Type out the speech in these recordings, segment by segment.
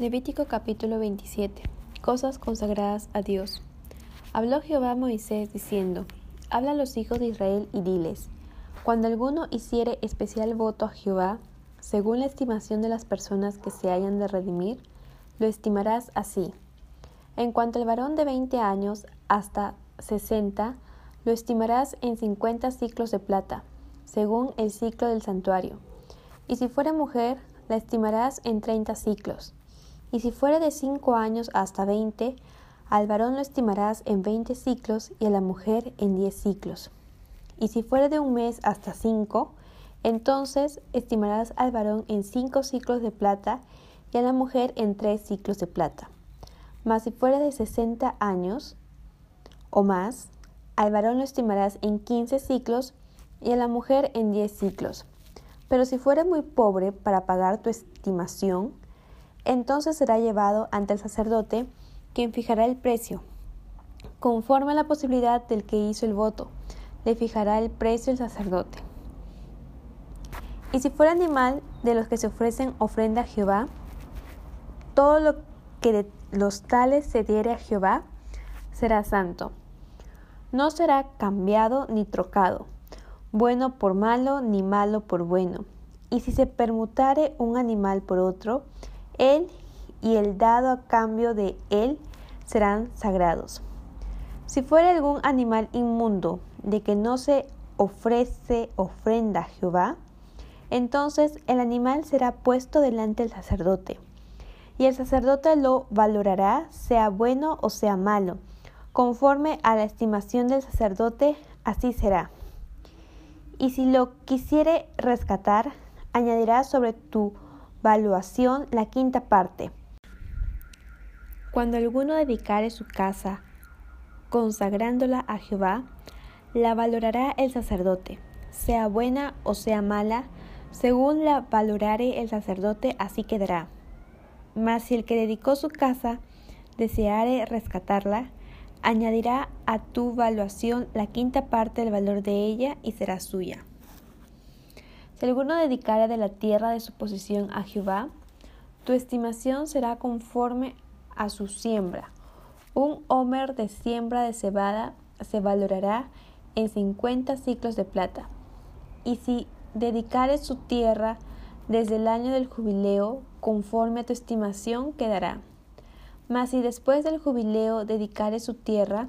Levítico capítulo 27 Cosas consagradas a Dios. Habló Jehová a Moisés diciendo, Habla a los hijos de Israel y diles, Cuando alguno hiciere especial voto a Jehová, según la estimación de las personas que se hayan de redimir, lo estimarás así. En cuanto al varón de veinte años hasta sesenta, lo estimarás en cincuenta ciclos de plata, según el ciclo del santuario. Y si fuera mujer, la estimarás en treinta ciclos y si fuere de cinco años hasta veinte, al varón lo estimarás en veinte ciclos y a la mujer en diez ciclos. Y si fuere de un mes hasta cinco, entonces estimarás al varón en cinco ciclos de plata y a la mujer en tres ciclos de plata. Mas si fuere de sesenta años o más, al varón lo estimarás en quince ciclos y a la mujer en diez ciclos. Pero si fuere muy pobre para pagar tu estimación, entonces será llevado ante el sacerdote, quien fijará el precio. Conforme a la posibilidad del que hizo el voto, le fijará el precio el sacerdote. Y si fuera animal de los que se ofrecen ofrenda a Jehová, todo lo que de los tales se diere a Jehová será santo. No será cambiado ni trocado, bueno por malo ni malo por bueno. Y si se permutare un animal por otro, él y el dado a cambio de él serán sagrados. Si fuera algún animal inmundo de que no se ofrece ofrenda a Jehová, entonces el animal será puesto delante del sacerdote, y el sacerdote lo valorará, sea bueno o sea malo, conforme a la estimación del sacerdote, así será. Y si lo quisiere rescatar, añadirá sobre tu Valuación la quinta parte. Cuando alguno dedicare su casa, consagrándola a Jehová, la valorará el sacerdote, sea buena o sea mala, según la valorare el sacerdote, así quedará. Mas si el que dedicó su casa deseare rescatarla, añadirá a tu valuación la quinta parte del valor de ella y será suya. Si alguno dedicare de la tierra de su posesión a Jehová, tu estimación será conforme a su siembra. Un homer de siembra de cebada se valorará en cincuenta ciclos de plata. Y si dedicare su tierra desde el año del jubileo, conforme a tu estimación quedará. Mas si después del jubileo dedicare su tierra,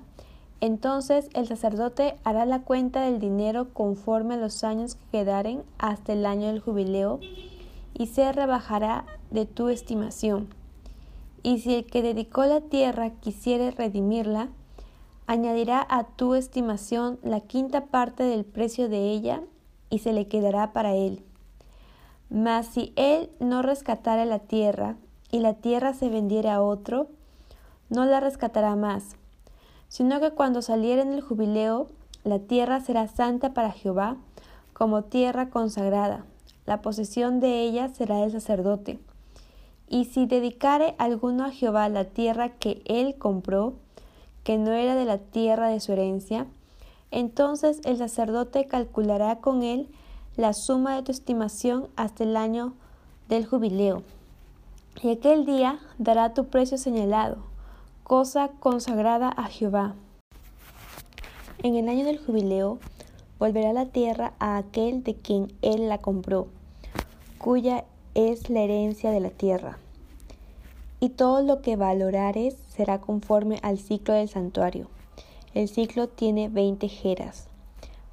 entonces el sacerdote hará la cuenta del dinero conforme a los años que quedaren hasta el año del jubileo y se rebajará de tu estimación. Y si el que dedicó la tierra quisiere redimirla, añadirá a tu estimación la quinta parte del precio de ella y se le quedará para él. Mas si él no rescatara la tierra y la tierra se vendiera a otro, no la rescatará más sino que cuando saliera en el jubileo, la tierra será santa para Jehová, como tierra consagrada. La posesión de ella será el sacerdote. Y si dedicare alguno a Jehová la tierra que él compró, que no era de la tierra de su herencia, entonces el sacerdote calculará con él la suma de tu estimación hasta el año del jubileo. Y aquel día dará tu precio señalado cosa consagrada a Jehová. En el año del jubileo volverá la tierra a aquel de quien él la compró, cuya es la herencia de la tierra. Y todo lo que valorares será conforme al ciclo del santuario. El ciclo tiene veinte jeras.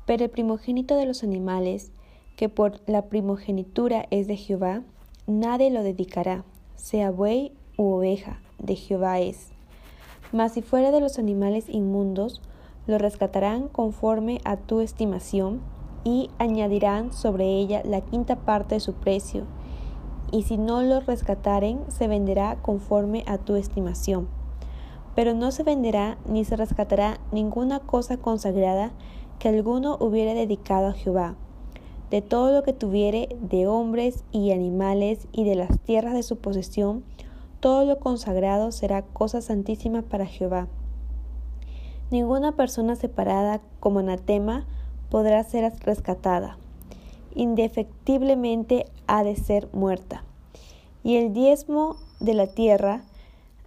Pero el primogénito de los animales, que por la primogenitura es de Jehová, nadie lo dedicará, sea buey u oveja, de Jehová es. Mas si fuera de los animales inmundos, lo rescatarán conforme a tu estimación y añadirán sobre ella la quinta parte de su precio. Y si no lo rescataren, se venderá conforme a tu estimación. Pero no se venderá ni se rescatará ninguna cosa consagrada que alguno hubiere dedicado a Jehová. De todo lo que tuviere de hombres y animales y de las tierras de su posesión, todo lo consagrado será cosa santísima para Jehová. Ninguna persona separada como anatema podrá ser rescatada. Indefectiblemente ha de ser muerta. Y el diezmo de la tierra,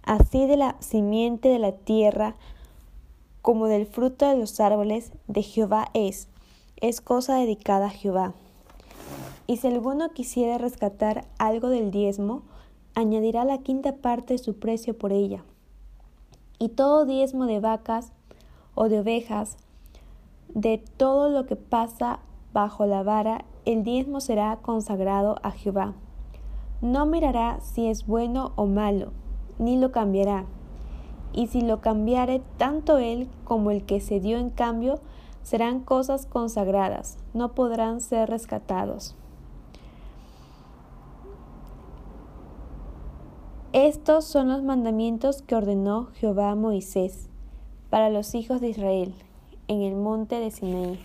así de la simiente de la tierra como del fruto de los árboles de Jehová es, es cosa dedicada a Jehová. Y si alguno quisiera rescatar algo del diezmo, añadirá la quinta parte de su precio por ella. Y todo diezmo de vacas o de ovejas, de todo lo que pasa bajo la vara, el diezmo será consagrado a Jehová. No mirará si es bueno o malo, ni lo cambiará. Y si lo cambiare tanto él como el que se dio en cambio, serán cosas consagradas, no podrán ser rescatados. Estos son los mandamientos que ordenó Jehová a Moisés para los hijos de Israel en el monte de Sinaí.